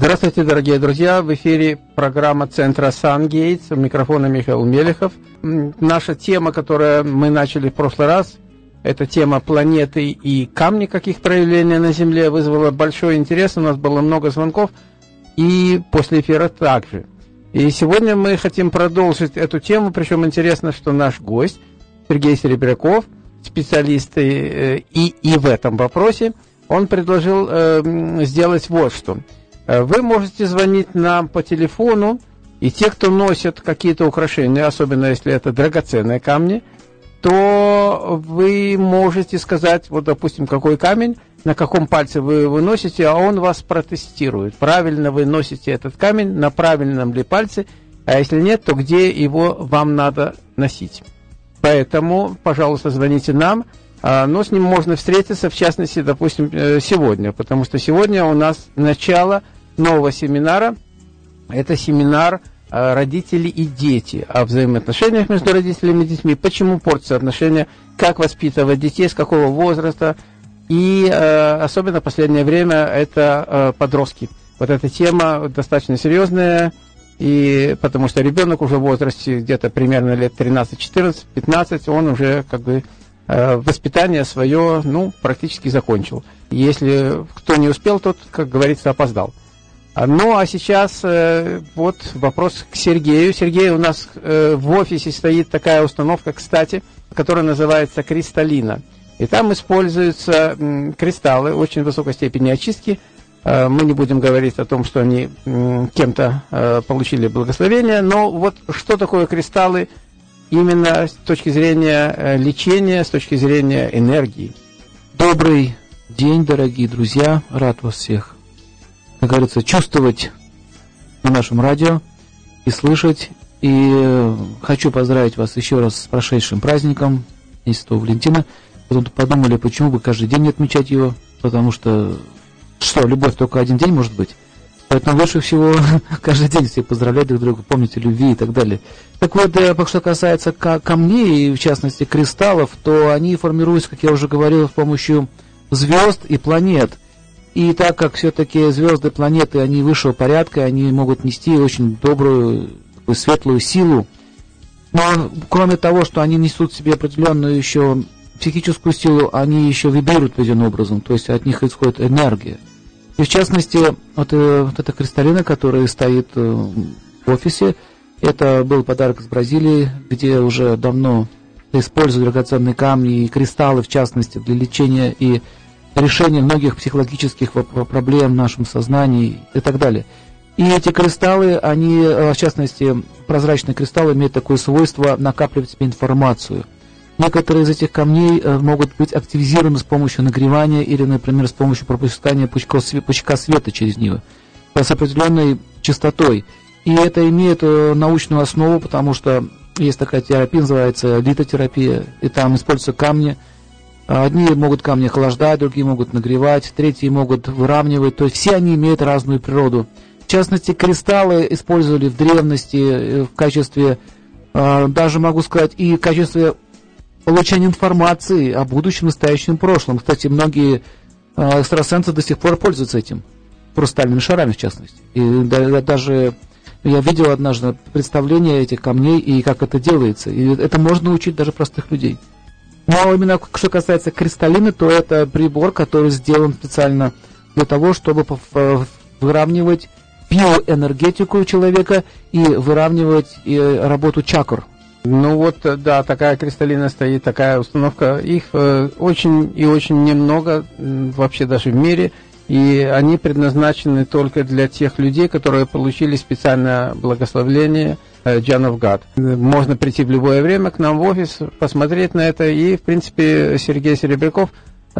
Здравствуйте, дорогие друзья! В эфире программа Центра Сангейтс. У микрофона Михаил Мелехов. Наша тема, которую мы начали в прошлый раз, это тема планеты и камни, как их проявления на Земле, вызвала большой интерес. У нас было много звонков. И после эфира также. И сегодня мы хотим продолжить эту тему. Причем интересно, что наш гость Сергей Серебряков, специалист и, и, и в этом вопросе, он предложил э, сделать вот что – Э, вы можете звонить нам по телефону, и те, кто носят какие-то украшения, особенно если это драгоценные камни, то вы можете сказать, вот, допустим, какой камень, на каком пальце вы его носите, а он вас протестирует. Правильно вы носите этот камень, на правильном ли пальце, а если нет, то где его вам надо носить. Поэтому, пожалуйста, звоните нам, а, но с ним можно встретиться, в частности, допустим, э, сегодня, потому что сегодня у нас начало – нового семинара. Это семинар э, родители и дети о взаимоотношениях между родителями и детьми, почему портятся отношения, как воспитывать детей, с какого возраста. И э, особенно в последнее время это э, подростки. Вот эта тема достаточно серьезная, и потому что ребенок уже в возрасте где-то примерно лет 13, 14, 15, он уже как бы воспитание свое, ну, практически закончил. Если кто не успел, тот, как говорится, опоздал. А, ну, а сейчас э, вот вопрос к Сергею. Сергей, у нас э, в офисе стоит такая установка, кстати, которая называется «Кристаллина». И там используются кристаллы очень высокой степени очистки. Э, мы не будем говорить о том, что они кем-то получили благословение, но вот что такое кристаллы именно с точки зрения лечения, с точки зрения энергии. Добрый день, дорогие друзья. Рад вас всех как говорится, чувствовать на нашем радио и слышать. И э, хочу поздравить вас еще раз с прошедшим праздником, Святого Валентина. Потом подумали, почему бы каждый день не отмечать его, потому что, что, любовь только один день может быть. Поэтому лучше всего каждый день все поздравлять друг друга, помните любви и так далее. Так вот, э, что касается камней, в частности кристаллов, то они формируются, как я уже говорил, с помощью звезд и планет – и так как все-таки звезды, планеты, они высшего порядка, они могут нести очень добрую, светлую силу. Но кроме того, что они несут в себе определенную еще психическую силу, они еще вибрируют определенным образом, то есть от них исходит энергия. И в частности, вот, э, вот эта кристаллина, которая стоит э, в офисе, это был подарок из Бразилии, где уже давно используют драгоценные камни и кристаллы, в частности, для лечения и решение многих психологических проблем в нашем сознании и так далее. И эти кристаллы, они, э, в частности, прозрачные кристаллы имеют такое свойство накапливать в себе информацию. Некоторые из этих камней э, могут быть активизированы с помощью нагревания или, например, с помощью пропускания пучка, света через него с определенной частотой. И это имеет э, научную основу, потому что есть такая терапия, называется литотерапия, и там используются камни – Одни могут камни охлаждать, другие могут нагревать, третьи могут выравнивать. То есть все они имеют разную природу. В частности, кристаллы использовали в древности э, в качестве, э, даже могу сказать, и в качестве получения информации о будущем, настоящем прошлом. Кстати, многие э, экстрасенсы до сих пор пользуются этим, хрустальными шарами в частности. И даже я видел однажды представление этих камней и как это делается. И это можно учить даже простых людей. Но именно что касается кристаллины, то это прибор, который сделан специально для того, чтобы выравнивать биоэнергетику человека и выравнивать и работу чакр. Ну вот, да, такая кристаллина стоит, такая установка. Их э, очень и очень немного вообще даже в мире. И они предназначены только для тех людей, которые получили специальное благословление – Джанов Гад. Можно прийти в любое время к нам в офис, посмотреть на это, и, в принципе, Сергей Серебряков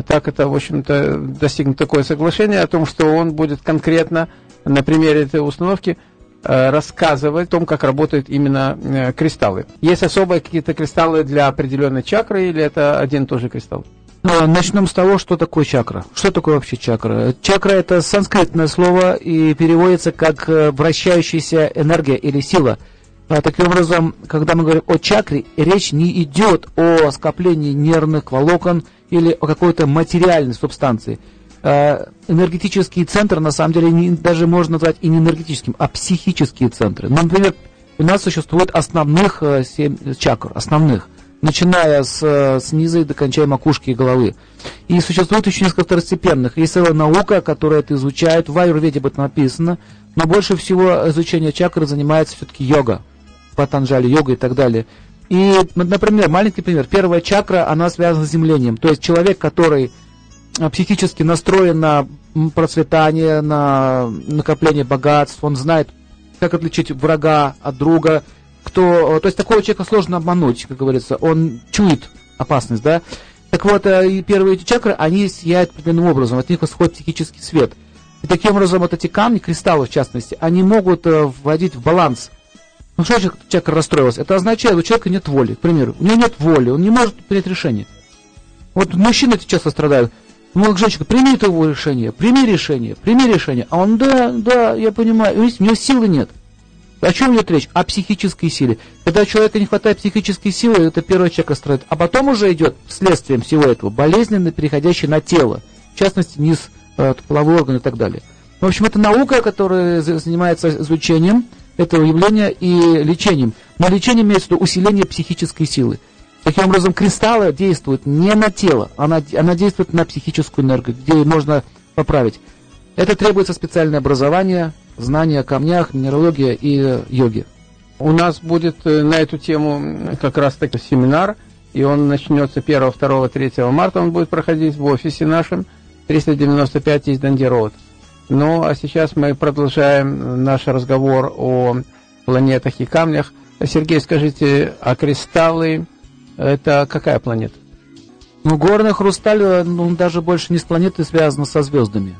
так это, в общем-то, достигнут такое соглашение о том, что он будет конкретно на примере этой установки э, рассказывать о том, как работают именно э, кристаллы. Есть особые какие-то кристаллы для определенной чакры, или это один и тот же кристалл? Ну, начнем с того, что такое чакра. Что такое вообще чакра? Чакра – это санскритное слово и переводится как э, вращающаяся энергия или сила – а, таким образом, когда мы говорим о чакре, речь не идет о скоплении нервных волокон или о какой-то материальной субстанции. э, энергетические центры, на самом деле, даже можно назвать и не энергетическим, а психические центры. Ну, например, у нас существует основных э, семь чакр, основных, начиная с, э, с низа и докончая макушки и головы. И существует еще несколько второстепенных. Есть целая наука, которая это изучает, в Аюрведе об этом написано, но больше всего изучение чакры занимается все-таки йога, патанджали, йога и так далее. И, например, маленький пример. Первая чакра, она связана с землением. То есть человек, который э, психически настроен на процветание, на накопление богатств, он знает, как отличить врага от друга, кто, э, то есть такого человека сложно обмануть, как говорится, он чует опасность, да. Так вот, э, и первые эти чакры, они сияют определенным образом, от них исходит психический свет. И таким образом вот эти камни, кристаллы в частности, они могут вводить в баланс ну что человек расстроился? Это означает, у человека нет воли. К примеру, у него нет воли, он не может принять решение. Вот мужчины эти часто страдают. Ну, женщина, прими его решение, прими решение, прими решение. А он, да, да, я понимаю, у него силы нет. О чем идет речь? О психической силе. Когда у человека не хватает психической силы, это первый человек страдает. А потом уже идет следствием всего этого болезненно переходящий на тело. В частности, низ э, половой орган и так далее. В общем, это наука, которая занимается изучением этого явления и лечением. Но лечение имеется в виду усиление психической силы. Таким образом, кристаллы действуют не на тело, она, она действует на психическую энергию, где можно поправить. Это требуется специальное образование, знания о камнях, минералогия и йоге. У нас будет э, на эту тему как раз таки семинар, и он начнется 1, 2, 3 марта, он будет проходить в офисе нашем, 395 из Данди Роуд. Ну, а сейчас мы продолжаем наш разговор о планетах и камнях. Сергей, скажите, а кристаллы – это какая планета? Ну, горный хрусталь, ну, даже больше не с планетой связан, со звездами.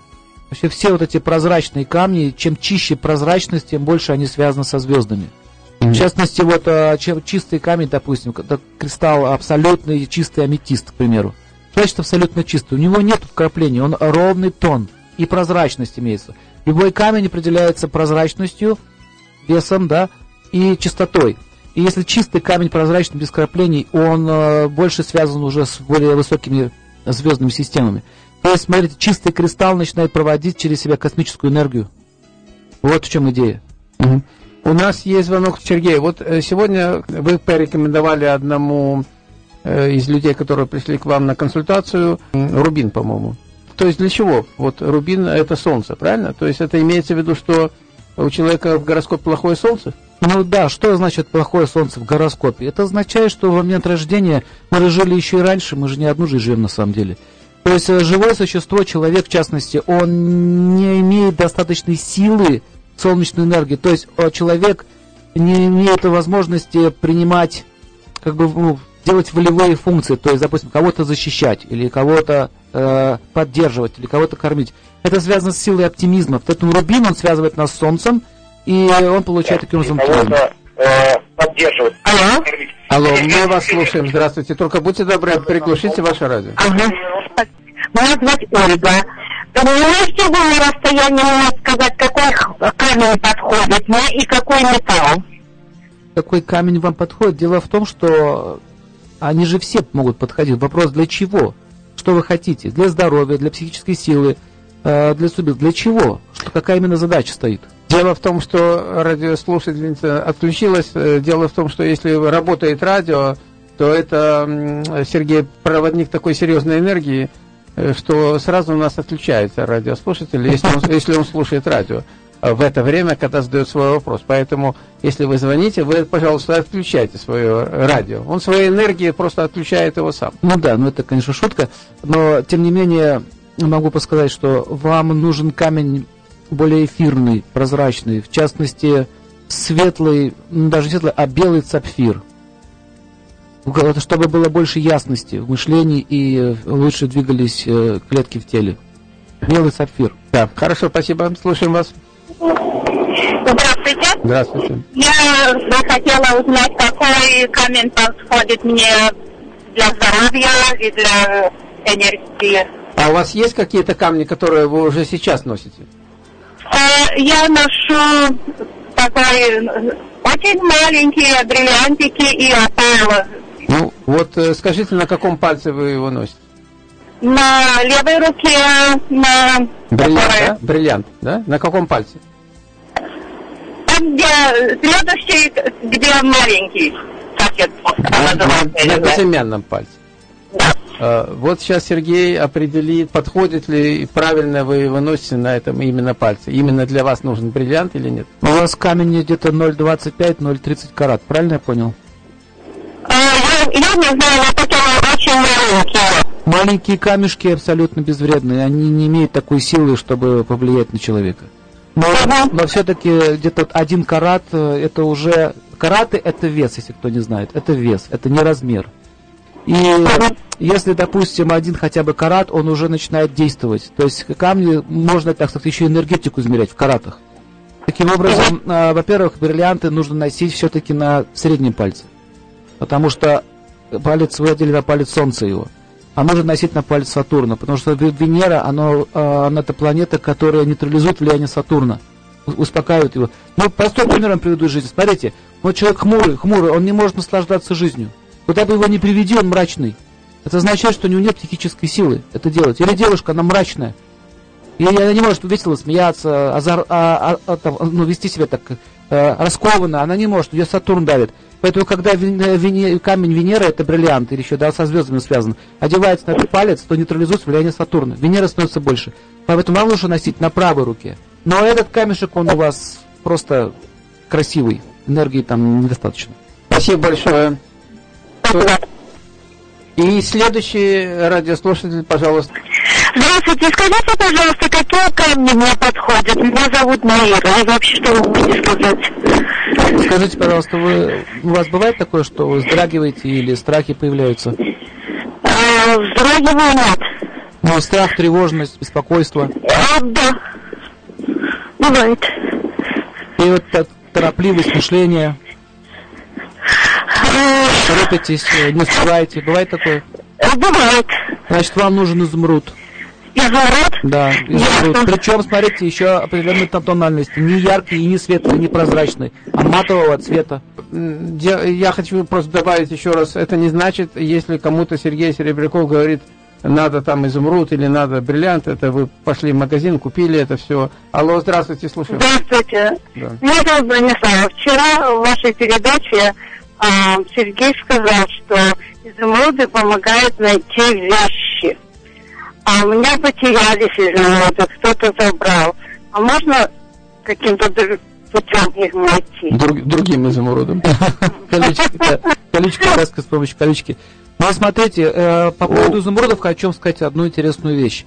Вообще все вот эти прозрачные камни, чем чище прозрачность, тем больше они связаны со звездами. Mm-hmm. В частности, вот а, чем чистый камень, допустим, кристалл абсолютный чистый аметист, к примеру. Значит, абсолютно чистый. У него нет вкраплений, он ровный тон – и прозрачность имеется. Любой камень определяется прозрачностью, весом, да, и чистотой. И если чистый камень прозрачный, без краплений, он э, больше связан уже с более высокими звездными системами. То есть, смотрите, чистый кристалл начинает проводить через себя космическую энергию. Вот в чем идея. Угу. У нас есть звонок Сергей. Вот э, сегодня вы порекомендовали одному э, из людей, которые пришли к вам на консультацию, Рубин, по-моему. То есть для чего? Вот рубин – это солнце, правильно? То есть это имеется в виду, что у человека в гороскопе плохое солнце? Ну да, что значит плохое солнце в гороскопе? Это означает, что в момент рождения мы жили еще и раньше, мы же не одну жизнь живем на самом деле. То есть э, живое существо, человек в частности, он не имеет достаточной силы солнечной энергии. То есть э, человек не имеет возможности принимать, как бы, ну, делать волевые функции, то есть, допустим, кого-то защищать или кого-то э, поддерживать или кого-то кормить. Это связано с силой оптимизма. Поэтому рубин, он связывает нас с солнцем, и он получает таким образом э, поддерживать. Алло? Алло, мы вас слушаем. Здравствуйте. Только будьте добры, приглушите ваше радио. Ага. Меня зовут Ольга. Вы можете вы на расстоянии сказать, какой камень подходит мне и какой металл? Какой камень вам подходит? Дело в том, что они же все могут подходить. Вопрос для чего? Что вы хотите? Для здоровья, для психической силы, э, для судьбы. Для чего? Что, какая именно задача стоит? Дело в том, что радиослушательница отключилась. Э, дело в том, что если работает радио, то это, Сергей, проводник такой серьезной энергии, э, что сразу у нас отключается радиослушатель, если он, если он слушает радио в это время, когда задает свой вопрос. Поэтому, если вы звоните, вы, пожалуйста, отключайте свое радио. Он своей энергией просто отключает его сам. Ну да, ну это, конечно, шутка. Но, тем не менее, могу подсказать, что вам нужен камень более эфирный, прозрачный. В частности, светлый, ну, даже светлый, а белый сапфир. Чтобы было больше ясности в мышлении и лучше двигались э, клетки в теле. Белый сапфир. Да, хорошо, спасибо. Слушаем вас. Здравствуйте. Здравствуйте. Я хотела узнать, какой камень подходит мне для здоровья и для энергии. А у вас есть какие-то камни, которые вы уже сейчас носите? Э, я ношу такой очень маленькие бриллиантики и опалы. Ну, вот э, скажите, на каком пальце вы его носите? На левой руке, на... Бриллиант, которая- да? Бриллиант, да? На каком пальце? Там, где следующий, где маленький. Как На, называется, я на знаю. безымянном пальце. Да. А, Вот сейчас Сергей определит, подходит ли правильно вы его носите на этом именно пальце. Именно для вас нужен бриллиант или нет? У вас камень где-то 0,25-0,30 карат, правильно я понял? А, я, я не знаю, но потом очень маленькие. Маленькие камешки абсолютно безвредные, они не имеют такой силы, чтобы повлиять на человека. Но, но все-таки где-то один карат, э, это уже... Караты это вес, если кто не знает. Это вес, это не размер. И если, допустим, один хотя бы карат, он уже начинает действовать. То есть камни можно, так сказать, еще энергетику измерять в каратах. Таким образом, э, во-первых, бриллианты нужно носить все-таки на среднем пальце. Потому что палец вы одели на палец Солнца его. А нужно носить на палец Сатурна, потому что Ве- Венера, оно, э, она это планета, которая нейтрализует влияние Сатурна, успокаивает его. Ну, простой пример вам приведу из жизни. Смотрите, вот человек хмурый, хмурый, он не может наслаждаться жизнью. Куда бы его ни приведи, он мрачный. Это означает, что у него нет психической силы это делать. Или девушка, она мрачная. И она не может весело смеяться, азар- а- а- а, там, ну, вести себя так э, раскованно. Она не может, ее Сатурн давит. Поэтому, когда э, Вене- камень Венеры, это бриллиант, или еще да, со звездами связан, одевается на этот палец, то нейтрализуется влияние Сатурна. Венера становится больше. Поэтому вам лучше носить на правой руке. Но этот камешек, он у вас просто красивый. Энергии там недостаточно. Спасибо большое. И следующий радиослушатель, пожалуйста. Здравствуйте, скажите, пожалуйста, какие камни мне подходят? Меня зовут Наира. Вы вообще что вы можете сказать? Скажите, пожалуйста, вы, у вас бывает такое, что вы вздрагиваете или страхи появляются? А, вздрагиваю нет. Ну, страх, тревожность, беспокойство. А, да. Бывает. И вот торопливость мышления, А, торопитесь, э, не успеваете. Бывает такое? бывает. Значит, вам нужен изумруд. Изумруд? Да, изумруд. Причем, смотрите, еще определенной там тональности. Не яркий и не светлый, не прозрачный, а матового цвета. Я хочу просто добавить еще раз, это не значит, если кому-то Сергей Серебряков говорит, надо там изумруд или надо бриллиант, это вы пошли в магазин, купили это все. Алло, здравствуйте, слушаю. Здравствуйте. Да. Меня зовут Бронислава. Вчера в вашей передаче а, Сергей сказал, что изумруды помогают найти вещи. А у меня потерялись изумруды, кто-то забрал. А можно каким-то путем их найти? Друг- другим изумрудом. Колючка, краска с помощью колючки. Ну, а смотрите, э, по поводу изумрудов хочу вам сказать одну интересную вещь.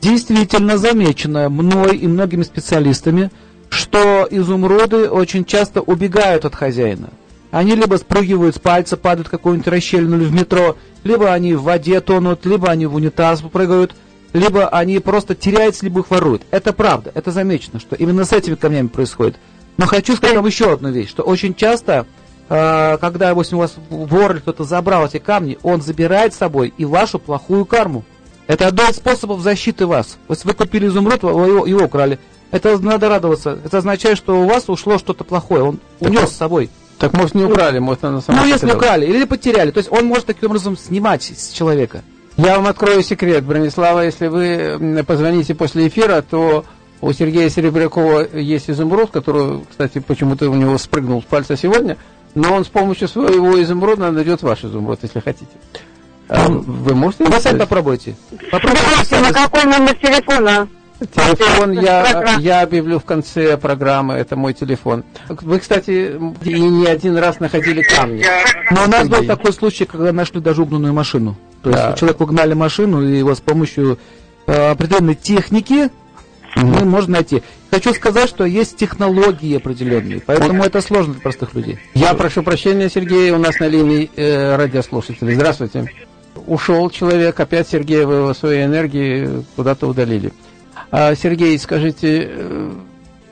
Действительно замечено мной и многими специалистами, что изумруды очень часто убегают от хозяина. Они либо спрыгивают с пальца, падают в какую-нибудь расщелину или в метро, либо они в воде тонут, либо они в унитаз прыгают, либо они просто теряются, либо их воруют. Это правда, это замечено, что именно с этими камнями происходит. Но хочу сказать вам еще одну вещь, что очень часто, э, когда, допустим, у вас вор или кто-то забрал эти камни, он забирает с собой и вашу плохую карму. Это один из способов защиты вас. Вот вы купили изумруд, вы его, его украли. Это надо радоваться. Это означает, что у вас ушло что-то плохое. Он унес с собой. Так может не украли, может она сама Ну, если потеряла. украли или потеряли. То есть он может таким образом снимать с человека. Я вам открою секрет, Бронислава, если вы позвоните после эфира, то у Сергея Серебрякова есть изумруд, который, кстати, почему-то у него спрыгнул с пальца сегодня, но он с помощью своего изумруда найдет ваш изумруд, если хотите. А Вы можете Вы сами попробуйте. Попробуйте на какой номер телефона? Телефон я, я объявлю в конце программы, это мой телефон. Вы, кстати, и не один раз находили камни. Но у нас был такой случай, когда нашли даже угнанную машину. То есть Да. человеку угнали машину, и его с помощью э, определенной техники мы можем найти. Хочу сказать, что есть технологии определенные, поэтому это сложно для простых людей. Я прошу прощения, Сергей, у нас на линии э, радиослушатели. Здравствуйте. Ушел человек, опять Сергей, вы его своей энергии куда-то удалили. А, Сергей, скажите, э,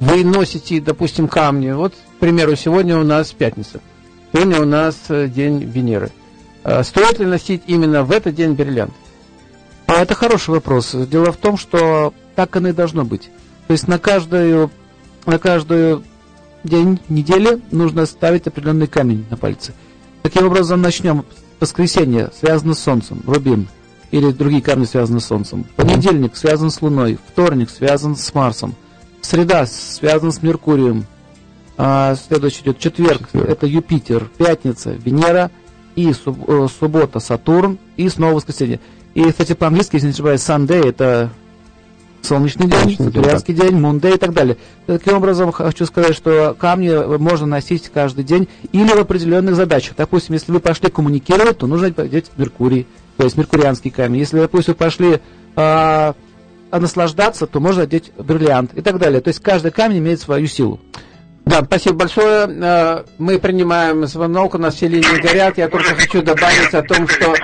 вы носите, допустим, камни. Вот, к примеру, сегодня у нас пятница. Сегодня у нас э, день Венеры. А Стоит ли носить именно в этот день бриллиант? А это хороший вопрос. Дело в том, что так оно и должно быть. То есть на каждую, на каждую день недели нужно ставить определенный камень на пальцы. Таким образом начнем. Воскресенье связано с солнцем, рубин. Или другие камни связаны с Солнцем. Понедельник связан с Луной, вторник связан с Марсом, среда связан с Меркурием, а, следующий идет четверг, Четверг. это Юпитер, пятница, Венера, и суб- э, суббота, Сатурн, и снова воскресенье. И, кстати, по-английски, если не ошибаюсь, Sunday это солнечный день, Солнечный день, сатурянский день, Мундей и так далее. Таким образом, хочу сказать, что камни можно носить каждый день или в определенных задачах. Допустим, если вы пошли коммуникировать, то нужно одеть Меркурий, то есть меркурианский камень. Если, допустим, пошли а, а наслаждаться, то можно одеть бриллиант и так далее. То есть каждый камень имеет свою силу. Да, спасибо большое. Э, Мы принимаем звонок, у нас все линии горят. Я только хочу добавить о том, что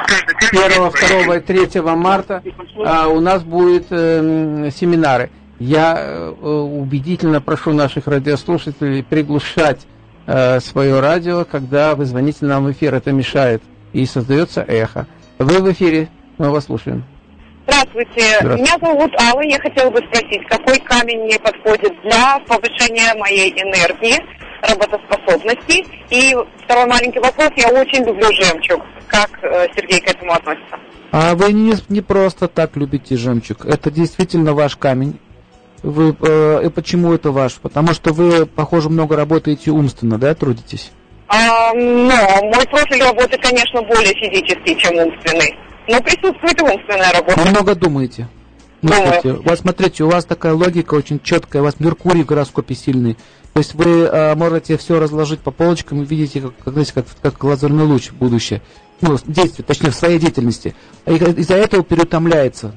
1, 2 и 3 марта а, у нас будут эм, семинары. Я э, убедительно прошу наших радиослушателей приглушать э, свое радио, когда вы звоните нам в эфир. Это мешает и создается эхо. Вы в эфире, мы вас слушаем. Здравствуйте. Здравствуйте. Меня зовут Алла. Я хотела бы спросить, какой камень мне подходит для повышения моей энергии, работоспособности? И второй маленький вопрос. Я очень люблю жемчуг. Как э, Сергей к этому относится? А вы не, не просто так любите жемчуг. Это действительно ваш камень. Вы, э, и почему это ваш? Потому что вы, похоже, много работаете умственно, да, трудитесь? А, но мой профиль работы, конечно, более физический, чем умственный. Но присутствует и умственная работа. Вы много думаете. Думаю. У вас, смотрите, у вас такая логика очень четкая, у вас Меркурий в гороскопе сильный. То есть вы э, можете все разложить по полочкам и видите, как, как, знаете, как, как лазерный луч в будущее. Ну, в действии, точнее, в своей деятельности. И из-за этого переутомляется.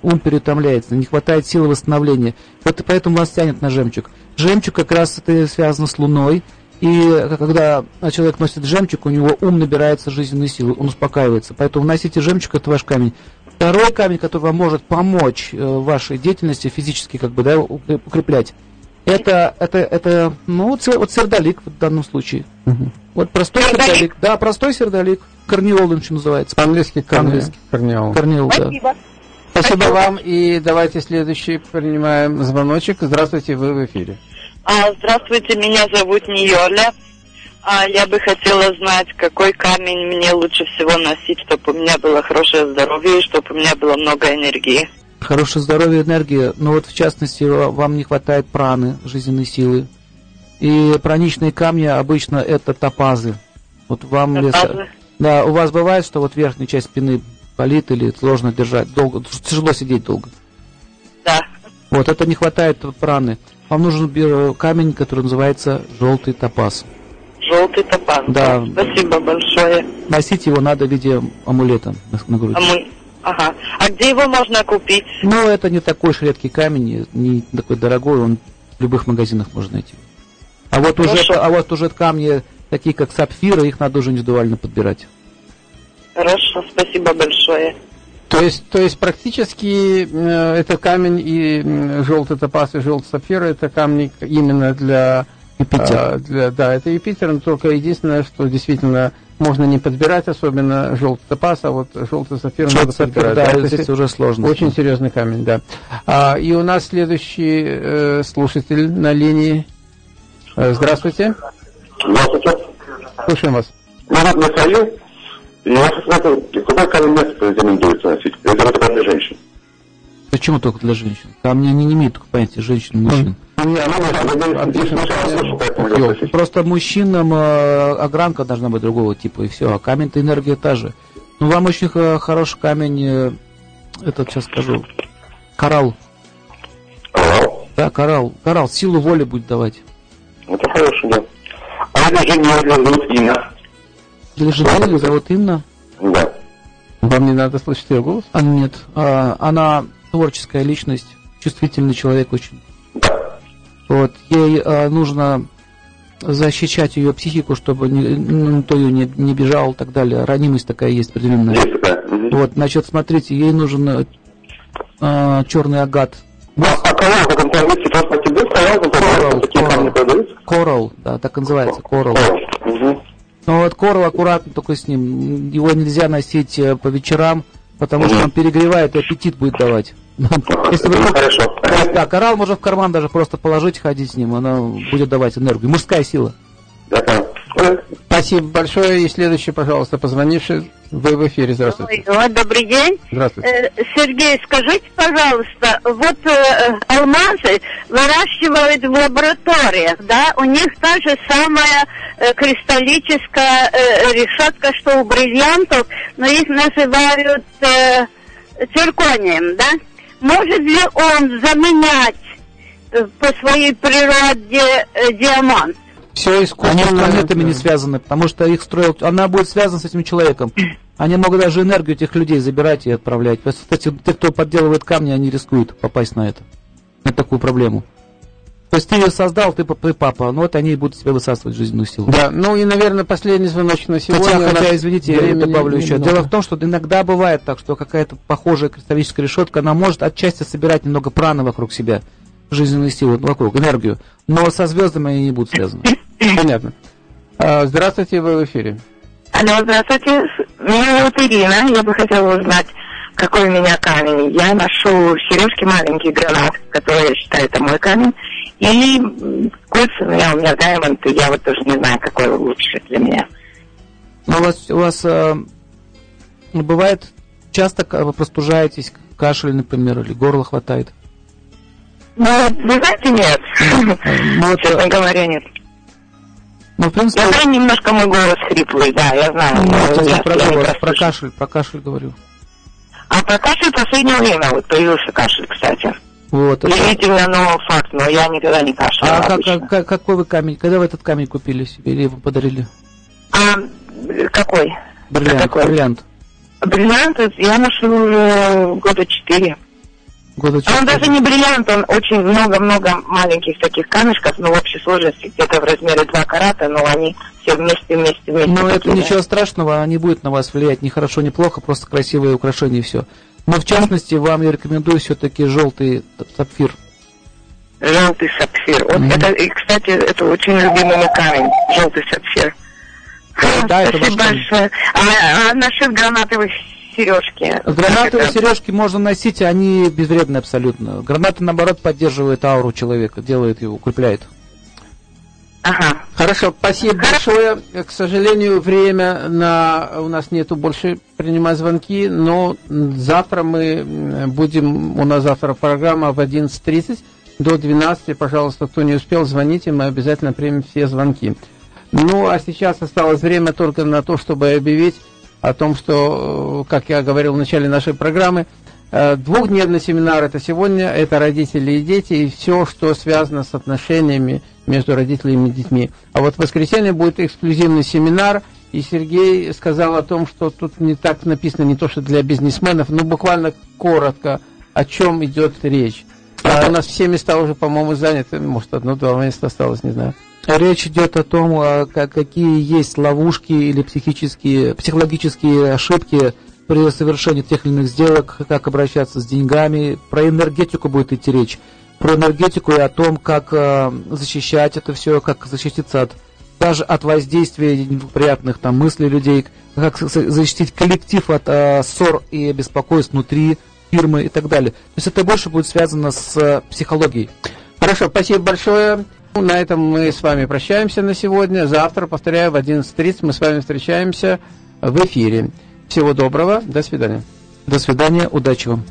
Ум переутомляется, не хватает силы восстановления. Вот и поэтому вас тянет на жемчуг. Жемчуг как раз это связано с Луной. И когда человек носит жемчуг, у него ум набирается жизненной силы, он успокаивается. Поэтому носите жемчуг, это ваш камень. Второй камень, который вам может помочь э, в вашей деятельности физически, как бы, да, укреп- укреплять, это, это, это, ну, вот сер- вот сердолик в данном случае. Вот простой Сердолик? сердолик. Да, простой сердолик. Корнеол он еще называется. По-английски По-английски. корнеол. Корнеол, да. Спасибо Спасибо. вам. И давайте следующий принимаем звоночек. Здравствуйте, вы в эфире. А, здравствуйте, меня зовут Ниоля. А, я бы хотела знать, какой камень мне лучше всего носить, чтобы у меня было хорошее здоровье и чтобы у меня было много энергии. Хорошее здоровье, энергия. Но вот в частности ва- вам не хватает праны, жизненной силы. И праничные камни обычно это топазы. Вот вам Топазы? Да, у вас бывает, что вот верхняя часть спины болит или сложно держать долго, тяжело сидеть долго. Да. Вот это не хватает праны. Вам нужен камень, который называется желтый топаз. Желтый топаз. Да. Спасибо большое. Носить его надо в виде амулета на, на груди. А мы... Ага. А где его можно купить? Но это не такой уж редкий камень, не такой дорогой, он в любых магазинах можно найти. А вот уже, Хорошо. а вот уже камни, такие как сапфиры, их надо уже индивидуально подбирать. Хорошо, спасибо большое. То есть, то есть практически э, это камень и м, желтый топаз и желтый сапфир это камни именно для Юпитер. а, для, да, это Юпитер, но только единственное, что действительно можно не подбирать, особенно желтый топаз, а вот желтый сапфир надо Желтый сапфир, подбирать. да, Это здесь уже сложно. очень серьезный камень, да. А, и у нас следующий э, слушатель на линии. Э, здравствуйте, Здравствуйте. слушаем вас. Зовут Михаил. И я хочу знать, какой камень место рекомендуется носить? Это только для женщин? Почему только для женщин? Камни они не имеют только понятия женщин и мужчин. Не, Ёлки. спросить. Просто мужчинам э, огранка должна быть другого типа, и все. А камень-то энергия та же. Ну, вам очень х- хороший камень, э, этот сейчас скажу, коралл. Алло. Да, коралл. Коралл, силу воли будет давать. Это хороший, да. А это же не зовут Инна. Для жены ее зовут Инна. Да. Вам не надо слышать ее голос? А нет, а, она творческая личность, чувствительный человек очень. Да. Вот, ей а, нужно защищать ее психику, чтобы не, ну, никто ее не, не бежал и так далее. Ранимость такая есть определенная. Есть такая. Мгм. Вот, значит, смотрите, ей нужен э, а, черный агат. А а коралл, как он по-английски, просто тебе сказал, Коралл, коралл. продаются? Коралл, да, так называется, коралл. Коралл. Но вот коралл аккуратно только с ним. Его нельзя носить э, по вечерам, потому что он перегревает и аппетит будет давать. Если вы Хорошо. Да, коралл можно в карман даже просто положить, ходить с ним, она будет давать энергию. Мужская сила. Спасибо большое. И следующий, пожалуйста, позвонивший. Вы в эфире, здравствуйте. Ой, добрый день. Здравствуйте. Э, Сергей, скажите, пожалуйста, вот э, алмазы выращивают в лабораториях, да? У них та же самая э, кристаллическая э, решетка, что у бриллиантов, но их называют э, цирконием, да? Может ли он заменять э, по своей природе э, диамант? Все Они с искусственно. планетами не связаны, потому что их строил... Она будет связана с этим человеком. Они могут даже энергию этих людей забирать и отправлять. Кстати, те, кто подделывает камни, они рискуют попасть на это. На такую проблему. То есть ты ее создал, ты, пап- ты папа, ну вот они будут себе высасывать жизненную силу. Да, ну и, наверное, последний звоночек на сегодня. Хотя, хотя, извините, я добавлю еще. немного. Дело в том, что иногда бывает так, что какая-то похожая кристаллическая решетка, она может отчасти собирать немного праны вокруг себя, жизненную силу вокруг, энергию, но со звездами они не будут связаны. Понятно. А, здравствуйте, вы в эфире. Алло, здравствуйте. Меня зовут Ирина. Я бы хотела узнать, какой у меня камень. Я ношу сережки маленький гранат, который я считаю это мой камень. И кольца у меня, у меня даймонд, и я вот тоже не знаю, какой лучше для меня. Но у вас, у вас э, ну, бывает часто вы простужаетесь, кашель, например, или горло хватает? Ну, вы знаете, нет. Ну, вот, Честно э, говоря, нет. ну, в принципе, Я знаю, немножко мой голос хриплый, да, я знаю. ну, это про, я не голос, расслышала. про кашель, про кашель говорю. А про кашель в последнее время вот появился кашель, кстати. Вот. это- Удивительно, но факт, но я никогда не кашляла А обычно. как- как- какой вы камень? Когда вы этот камень купили себе или его подарили? А какой? Бриллиант. Какой? Бриллиант. Бриллиант я ношу уже года четыре. Года А он даже не бриллиант, он очень много-много маленьких таких камешков, но в общей сложности где-то в размере 2 карата, но они все вместе, вместе, вместе. Но это такие, да. ничего страшного, не будет на вас влиять ни хорошо, ни плохо, просто красивые украшения и все. Но в частности, вам я рекомендую все-таки желтый сапфир. Желтый сапфир. Вот Мгм. это, и, кстати, это очень любимый мой камень, желтый сапфир. Да, это Спасибо большое. А, а насчет гранатовых сережки? Гранатовые Это- сережки можно носить, они безвредны абсолютно. Гранаты, наоборот, поддерживают ауру человека, делает его, укрепляет. Ага. Хорошо, спасибо большое. К сожалению, время на у нас нету больше принимать звонки, но завтра мы будем, у нас завтра программа в 11.30 до 12. Пожалуйста, кто не успел, звоните, мы обязательно примем все звонки. Ну, а сейчас осталось время только на то, чтобы объявить о том, что, э, как я говорил в начале нашей программы, э, двухдневный семинар это сегодня, это родители и дети, и все, что связано с отношениями между родителями и детьми. А вот в воскресенье будет эксклюзивный семинар, и Сергей сказал о том, что тут не так написано, не то, что для бизнесменов, но буквально коротко, о чем идет речь. А у нас все места уже, по-моему, заняты, может, одно-два места осталось, не знаю. Речь идет о том, а, ка- какие есть ловушки или психические, психологические ошибки при совершении тех или иных сделок, как обращаться с деньгами. Про энергетику будет идти речь. Про энергетику и о том, как а, защищать это все, как защититься от даже от воздействия неприятных там мыслей людей, как защитить коллектив от а, ссор и беспокойств внутри фирмы и так далее. То есть это больше будет связано с а, психологией. Хорошо, спасибо большое. Ну, На этом мы с вами прощаемся на сегодня. Завтра, повторяю, в 11.30 мы с вами встречаемся в эфире. Всего доброго, до свидания. До свидания, удачи вам.